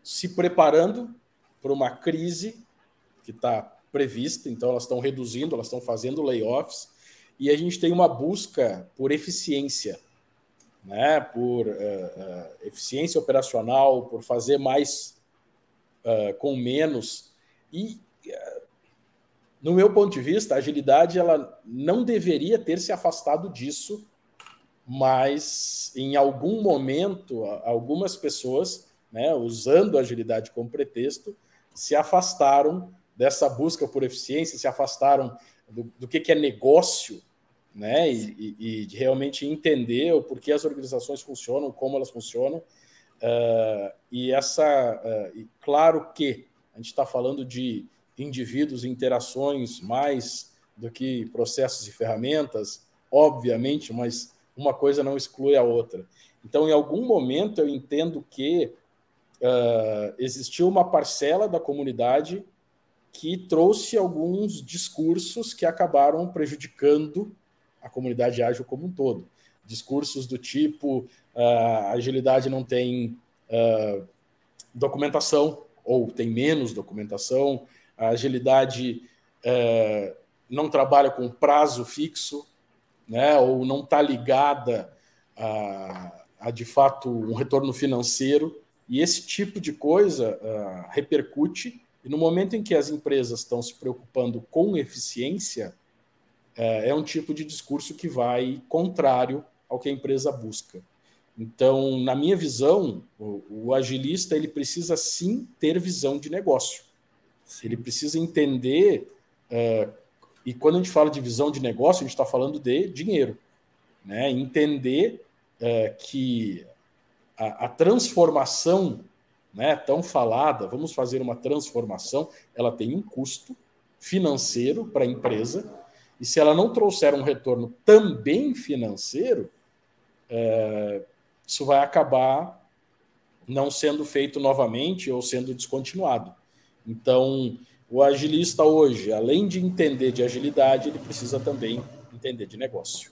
Speaker 5: se preparando para uma crise que está prevista, então elas estão reduzindo, elas estão fazendo layoffs, e a gente tem uma busca por eficiência, né? por uh, uh, eficiência operacional, por fazer mais uh, com menos. E, no meu ponto de vista, a agilidade ela não deveria ter se afastado disso, mas em algum momento, algumas pessoas, né, usando a agilidade como pretexto, se afastaram dessa busca por eficiência, se afastaram do, do que, que é negócio, né? E, e, e, de realmente entender o porquê as organizações funcionam, como elas funcionam. Uh, e essa, uh, e claro que a gente está falando de indivíduos, interações mais do que processos e ferramentas, obviamente, mas uma coisa não exclui a outra. Então, em algum momento, eu entendo que uh, existiu uma parcela da comunidade que trouxe alguns discursos que acabaram prejudicando a comunidade ágil como um todo. Discursos do tipo uh, agilidade não tem uh, documentação ou tem menos documentação, a agilidade uh, não trabalha com prazo fixo, né, ou não está ligada a, a, de fato, um retorno financeiro. E esse tipo de coisa uh, repercute, e no momento em que as empresas estão se preocupando com eficiência, uh, é um tipo de discurso que vai contrário ao que a empresa busca. Então, na minha visão, o, o agilista ele precisa sim ter visão de negócio. Ele precisa entender uh, e quando a gente fala de visão de negócio, a gente está falando de dinheiro. Né? Entender é, que a, a, transformação né, tão falada, vamos fazer uma transformação, ela tem um custo financeiro para a empresa, e se ela não trouxer um retorno também financeiro, é, isso vai acabar não sendo feito novamente ou sendo descontinuado. Então, o agilista hoje, além de entender de agilidade, ele precisa também entender de negócio.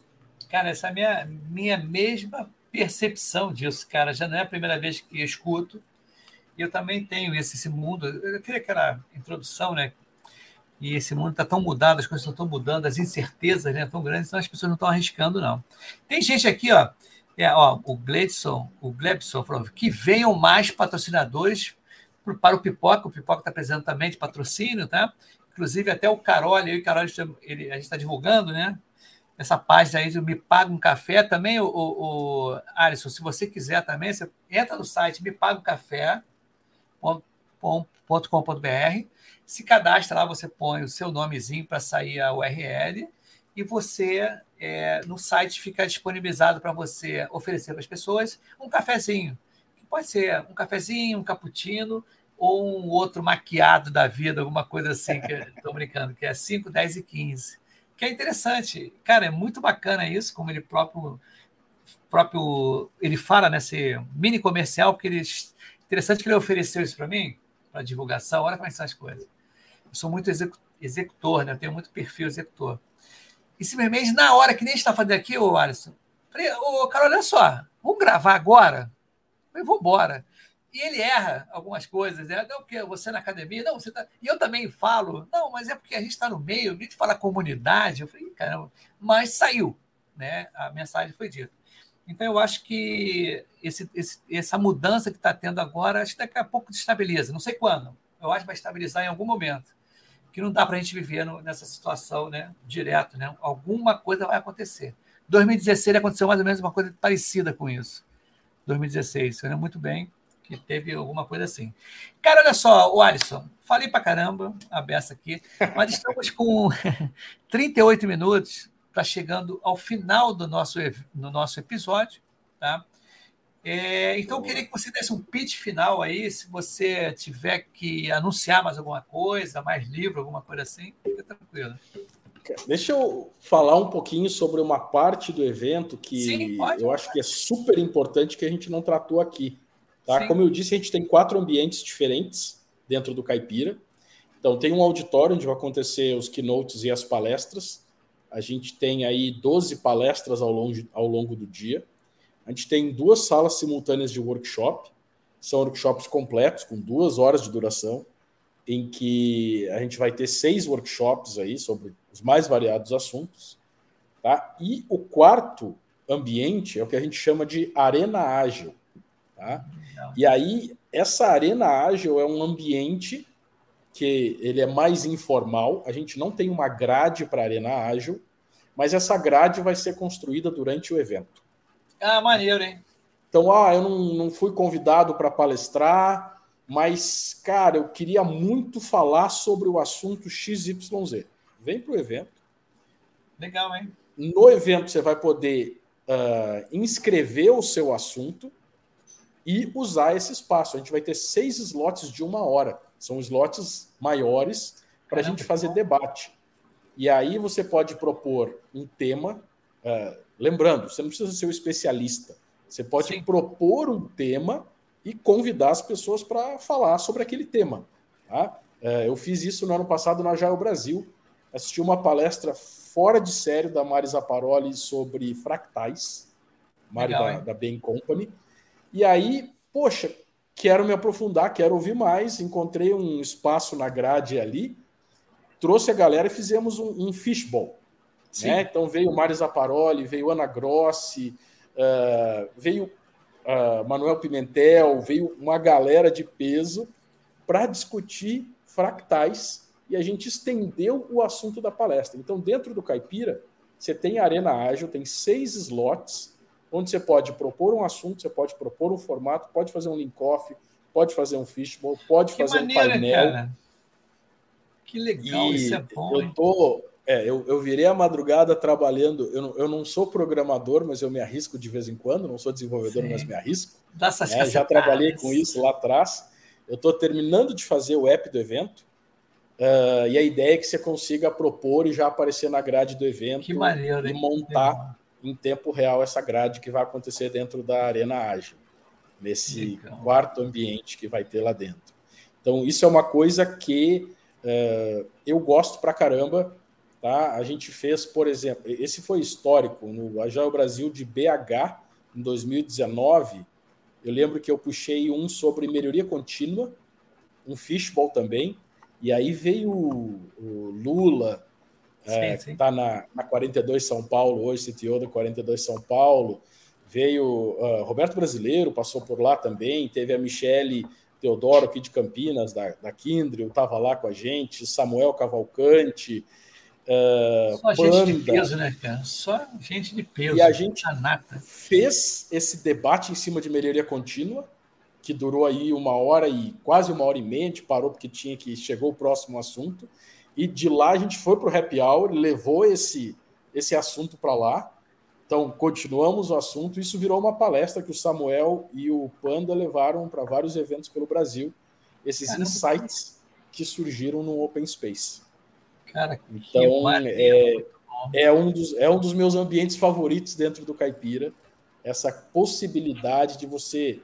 Speaker 2: Cara, essa é minha, minha mesma percepção disso, cara. Já não é a primeira vez que escuto. E eu também tenho esse, esse mundo. Eu queria aquela introdução, né? E esse mundo está tão mudado, as coisas estão tão mudando, as incertezas né, tão grandes, então as pessoas não estão arriscando, não. Tem gente aqui, ó, é, ó o Gledson, o Glebson falou que venham mais patrocinadores para o Pipoca. O Pipoca está precisando também de patrocínio, tá? Inclusive, até o Carol, eu e o Carol, ele, a gente está divulgando, né? Essa página aí do Me Paga um Café também, o, o, o Alisson, se você quiser também, você entra no site mepagacafé.com.br, se cadastra lá, você põe o seu nomezinho para sair a URL e você, é, no site, fica disponibilizado para você oferecer para as pessoas um cafezinho. Pode ser um cafezinho, um cappuccino, ou um outro maquiado da vida, alguma coisa assim, que estou brincando, que é 5, 10 e 15. Que é interessante. Cara, é muito bacana isso, como ele próprio, próprio ele fala nesse mini comercial, porque ele, interessante que ele ofereceu isso para mim, para divulgação. Olha como são as coisas. Eu sou muito executor, né? Eu tenho muito perfil executor. E simplesmente, na hora que nem está fazendo aqui, ô Alisson, falei, ô, cara, olha só, vamos gravar agora? Eu falei, vamos embora. E ele erra algumas coisas, né? Não, porque você na academia, não, você tá. E eu também falo, não, mas é porque a gente está no meio, a gente fala comunidade. Eu falei, caramba, mas saiu, né? A mensagem foi dita. Então, eu acho que esse, esse, essa mudança que está tendo agora, acho que daqui a pouco estabiliza. Não sei quando. Eu acho que vai estabilizar em algum momento. Que não dá para a gente viver no, nessa situação né, direto. Né? Alguma coisa vai acontecer. 2016 aconteceu mais ou menos uma coisa parecida com isso. 2016, você lembra muito bem que teve alguma coisa assim. Cara, olha só, o Alisson, falei pra caramba a beça aqui, mas estamos com 38 minutos, está chegando ao final do nosso, do nosso episódio, tá? É, então, eu queria que você desse um pitch final aí, se você tiver que anunciar mais alguma coisa, mais livro, alguma coisa assim, fica tranquilo.
Speaker 5: Deixa eu falar um pouquinho sobre uma parte do evento que Sim, pode, eu acho que é super importante que a gente não tratou aqui. Tá? Como eu disse, a gente tem quatro ambientes diferentes dentro do Caipira. Então, tem um auditório onde vai acontecer os keynotes e as palestras. A gente tem aí 12 palestras ao longo, ao longo do dia. A gente tem duas salas simultâneas de workshop. São workshops completos, com duas horas de duração, em que a gente vai ter seis workshops aí sobre os mais variados assuntos. Tá? E o quarto ambiente é o que a gente chama de arena ágil. Tá? E aí, essa arena ágil é um ambiente que ele é mais informal. A gente não tem uma grade para arena ágil, mas essa grade vai ser construída durante o evento.
Speaker 2: Ah, maneiro, hein?
Speaker 5: Então, ah, eu não, não fui convidado para palestrar, mas, cara, eu queria muito falar sobre o assunto XYZ. Vem para o evento.
Speaker 2: Legal, hein?
Speaker 5: No evento, você vai poder uh, inscrever o seu assunto e usar esse espaço. A gente vai ter seis slots de uma hora. São slots maiores para a gente fazer debate. E aí você pode propor um tema. Uh, lembrando, você não precisa ser um especialista. Você pode Sim. propor um tema e convidar as pessoas para falar sobre aquele tema. Tá? É, eu fiz isso no ano passado na Jaio Brasil. Assisti uma palestra fora de série da Mari Zaparoli sobre fractais, Mari
Speaker 2: Legal,
Speaker 5: da, da Bain Company. E aí, poxa, quero me aprofundar, quero ouvir mais. Encontrei um espaço na grade ali, trouxe a galera e fizemos um, um fishbowl. Né? Então veio Mari Zaparoli, veio Ana Grossi, uh, veio uh, Manuel Pimentel, veio uma galera de peso para discutir fractais e a gente estendeu o assunto da palestra. Então, dentro do Caipira, você tem a Arena Ágil, tem seis slots, onde você pode propor um assunto, você pode propor um formato, pode fazer um link-off, pode fazer um fishbowl, pode
Speaker 2: Que
Speaker 5: fazer
Speaker 2: maneiro,
Speaker 5: um painel.
Speaker 2: cara. Que legal,
Speaker 5: E
Speaker 2: isso é bom.
Speaker 5: eu tô. É, eu, eu virei a madrugada trabalhando. Eu não, eu não sou programador, mas eu me arrisco de vez em quando. Não sou desenvolvedor,
Speaker 2: Sim.
Speaker 5: mas me arrisco.
Speaker 2: Dá essas
Speaker 5: né? Já trabalhei com isso lá atrás. Eu estou terminando de fazer o app do evento. ah, e a ideia é que você consiga propor e já aparecer na grade do evento
Speaker 2: Que maneiro,
Speaker 5: e montar. Em tempo real essa grade que vai acontecer dentro da Arena Ágil, nesse
Speaker 2: Legal.
Speaker 5: quarto ambiente que vai ter lá dentro. Então, isso é uma coisa que eh, eu gosto pra caramba. Tá? A gente fez, por exemplo, esse foi histórico no Agile Brasil de BH em 2019. Eu lembro que eu puxei um sobre melhoria contínua, um fishbowl também, e aí veio o, o Lula, é, está na, na 42 São Paulo, hoje CTO da 42 São Paulo. Veio ah, Roberto Brasileiro, passou por lá também. Teve a Michele Teodoro aqui de Campinas, da, da Kindrel, estava lá com a gente. Samuel Cavalcante. ah,
Speaker 2: Só gente de
Speaker 5: Panda.
Speaker 2: peso, né, cara? Só gente de peso.
Speaker 5: E a gente-
Speaker 2: nata.
Speaker 5: fez esse debate em cima de melhoria contínua, que durou aí uma hora e quase uma hora e meia, a gente parou porque tinha que chegou o próximo assunto, e de lá a gente foi para o happy hour, levou esse, esse assunto para lá. Então, continuamos o assunto. Isso virou uma palestra que o Samuel e o Panda levaram para vários eventos pelo Brasil. Esses
Speaker 2: Caramba.
Speaker 5: insights que surgiram no Open Space.
Speaker 2: Cara, que
Speaker 5: Então, é, é, um dos, é um dos meus ambientes favoritos dentro do Caipira. Essa possibilidade de você,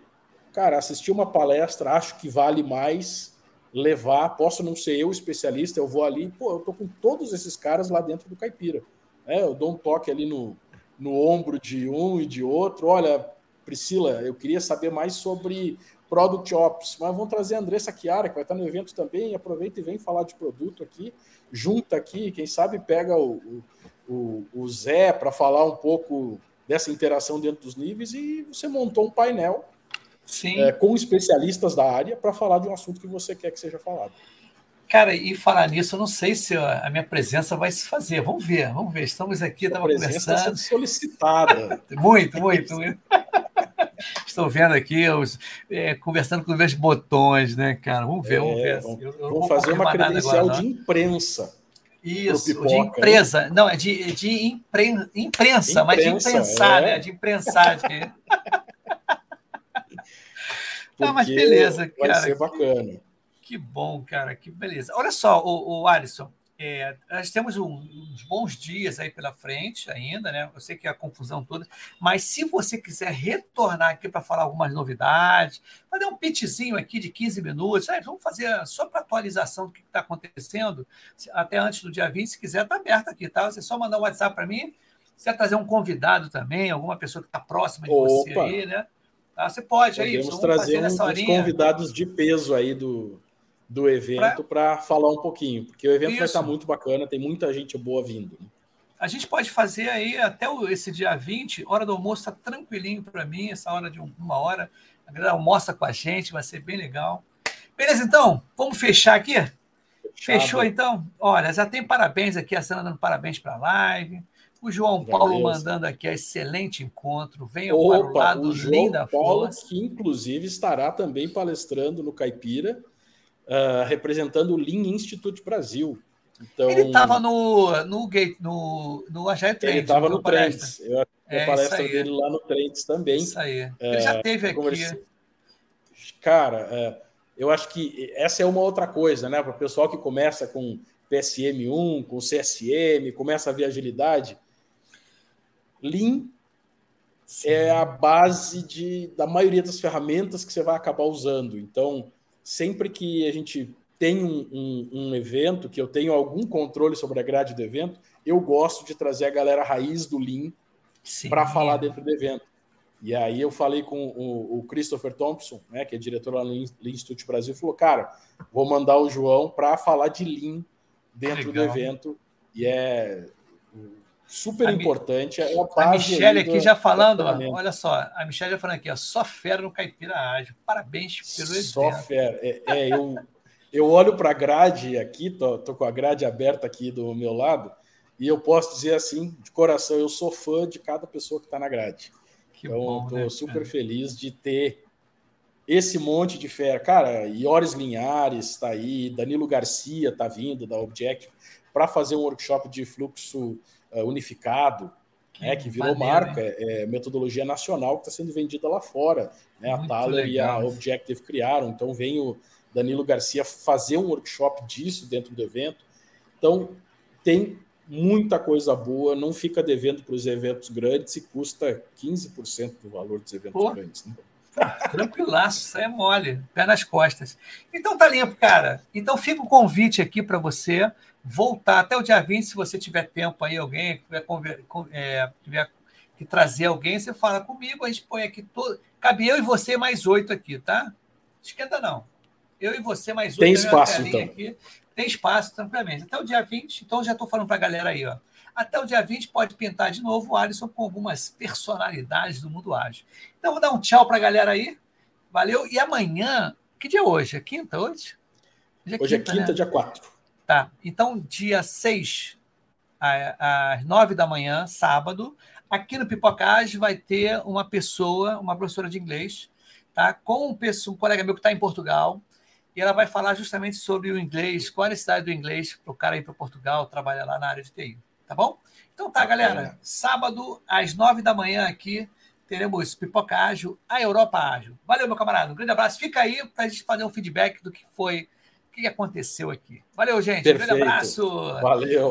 Speaker 5: cara, assistir uma palestra, acho que vale mais levar. Posso não ser eu especialista, eu vou ali, pô, eu tô com todos esses caras lá dentro do Caipira. É, eu dou um toque ali no, no ombro de um e de outro. Olha, Priscila, eu queria saber mais sobre Product Ops, mas vamos trazer a Andressa Chiara, que vai estar no evento também. Aproveita e vem falar de produto aqui. Junta aqui, quem sabe pega o, o, o, Zé para falar um pouco dessa interação dentro dos níveis e você montou um painel. É, com especialistas da área para falar de um assunto que você quer que seja falado.
Speaker 2: Cara, e falar nisso, eu não sei se a minha presença vai se fazer. Vamos ver, vamos ver. Estamos aqui, estava
Speaker 5: está
Speaker 2: conversando.
Speaker 5: sendo solicitada.
Speaker 2: Muito, muito, muito. Estou vendo aqui, os, é, conversando com os meus botões, né, cara? Vamos ver, vamos
Speaker 5: É,
Speaker 2: ver.
Speaker 5: vamos-
Speaker 2: Eu- eu
Speaker 5: Vamos
Speaker 2: vou
Speaker 5: fazer uma credencial
Speaker 2: agora,
Speaker 5: de imprensa.
Speaker 2: Isso, de empresa. Não, é de, de impren- imprensa, mas de
Speaker 5: Imprensa,
Speaker 2: imprensar,
Speaker 5: é.
Speaker 2: né? De imprensar. De... Ah, mas beleza,
Speaker 5: Vai
Speaker 2: cara.
Speaker 5: ser bacana.
Speaker 2: Que bom, cara, que beleza. Olha só, o, o Alisson, é, nós temos um- uns bons dias aí pela frente ainda, né? Eu sei que é a confusão toda, mas se você quiser retornar aqui para falar algumas novidades, fazer um pitchzinho aqui de 15 minutos, sabe? vamos fazer só para atualização do que está acontecendo, até antes do dia 20, se quiser, está aberto aqui, tá? Você só mandar um WhatsApp para mim, se quiser trazer um convidado também, alguma pessoa que está próxima de você
Speaker 5: Opa.
Speaker 2: aí, né? Tá? Você pode, aí,
Speaker 5: Podemos
Speaker 2: vamos
Speaker 5: trazer uns, convidados de peso aí do, do evento para falar um pouquinho, porque o evento vai
Speaker 2: Isso.
Speaker 5: estar muito bacana, tem muita gente boa vindo.
Speaker 2: A gente pode fazer aí até esse dia 20, hora do almoço está tranquilinho para mim, essa hora de um- uma hora. A galera almoça com a gente, vai ser bem legal. Beleza, então? Vamos fechar aqui? Fechou,
Speaker 5: Fechado.
Speaker 2: então? Olha, já tem parabéns aqui, a Sandra dando parabéns para a live. O João Paulo mandando aqui, excelente encontro. Venham para o lado
Speaker 5: o João
Speaker 2: linda
Speaker 5: Paulo,
Speaker 2: força.
Speaker 5: que inclusive estará também palestrando no Caipira, ah, representando o Lean Institute Brasil. Então,
Speaker 2: Ele estava no, no, gate, no, no Agile Trends.
Speaker 5: ele estava no? Trends. Eu que
Speaker 2: É,
Speaker 5: a palestra dele lá no Trends também.
Speaker 2: Isso aí. Ele já teve aqui.
Speaker 5: Cara, é, eu acho que essa é uma outra coisa, né? Para o pessoal que começa com PSM1, com CSM, começa a ver agilidade. Lean é a base de, da maioria das ferramentas que você vai acabar usando. Então, sempre que a gente tem um, um, um, evento que eu tenho algum controle sobre a grade do evento, eu gosto de trazer a galera raiz do Lean para falar dentro do evento. E aí eu falei com o, o Christopher Thompson, né, que é diretor lá no Lean Institute Brasil, falou, cara, vou mandar o João para falar de Lean dentro Legal. do evento. E é super a importante. É
Speaker 2: a, a Michelle aqui já falando, ó, olha só, a Michelle já falando aqui, ó, só fera no Caipira Ágil. Parabéns pelo evento.
Speaker 5: Só fera. É, é eu, eu olho para a grade aqui, tô, tô com a grade aberta aqui do meu lado, e eu posso dizer assim, de coração, eu sou fã de cada pessoa que está na grade. Que então, estou né, super cara? feliz de ter esse monte de fera. Cara, Ioris Linhares está aí, Danilo Garcia está vindo da Objective para fazer um workshop de fluxo unificado, que, né, que virou maneiro, marca, é, é, metodologia nacional que está sendo vendida lá fora. Né? A Thaler e a Objective criaram, então vem o Danilo Garcia fazer um workshop disso dentro do evento. Então, tem muita coisa boa, não fica devendo para os eventos grandes e custa 15% do valor dos eventos Pô. grandes. Né?
Speaker 2: Tranquilaço, isso é mole, pé nas costas. Então tá limpo, cara. Então fica o convite aqui para você voltar até o dia 20, se você tiver tempo aí, alguém tiver, é, tiver que trazer alguém, você fala comigo, a gente põe aqui todo. Cabe eu e você mais oito aqui, tá? Esquenta não. Eu e você mais oito.
Speaker 5: Tem espaço, então.
Speaker 2: Aqui. Tem espaço, tranquilamente. Até o dia 20, então já estou falando para a galera aí, ó. Até o dia 20 pode pintar de novo o Alisson com algumas personalidades do mundo ágil. Então, vou dar um tchau para a galera aí. Valeu. E amanhã, que dia é hoje? É quinta hoje?
Speaker 5: Hoje é hoje quinta, é quinta né? dia 4.
Speaker 2: Tá. Então, dia 6, às 9 da manhã, sábado, aqui no Pipocage vai ter uma pessoa, uma professora de inglês, tá? com um, um colega meu que está em Portugal, e ela vai falar justamente sobre o inglês, qual a necessidade do inglês para o cara ir para Portugal, trabalhar lá na área de TI. Tá bom? Então tá, galera. Sábado, às nove da manhã aqui, teremos Pipoca Ágil, a Europa Ágil. Valeu, meu camarada. Um grande abraço. Fica aí para a gente fazer um feedback do que foi, o que aconteceu aqui. Valeu, gente.
Speaker 5: Perfeito.
Speaker 2: Um grande abraço.
Speaker 5: Valeu.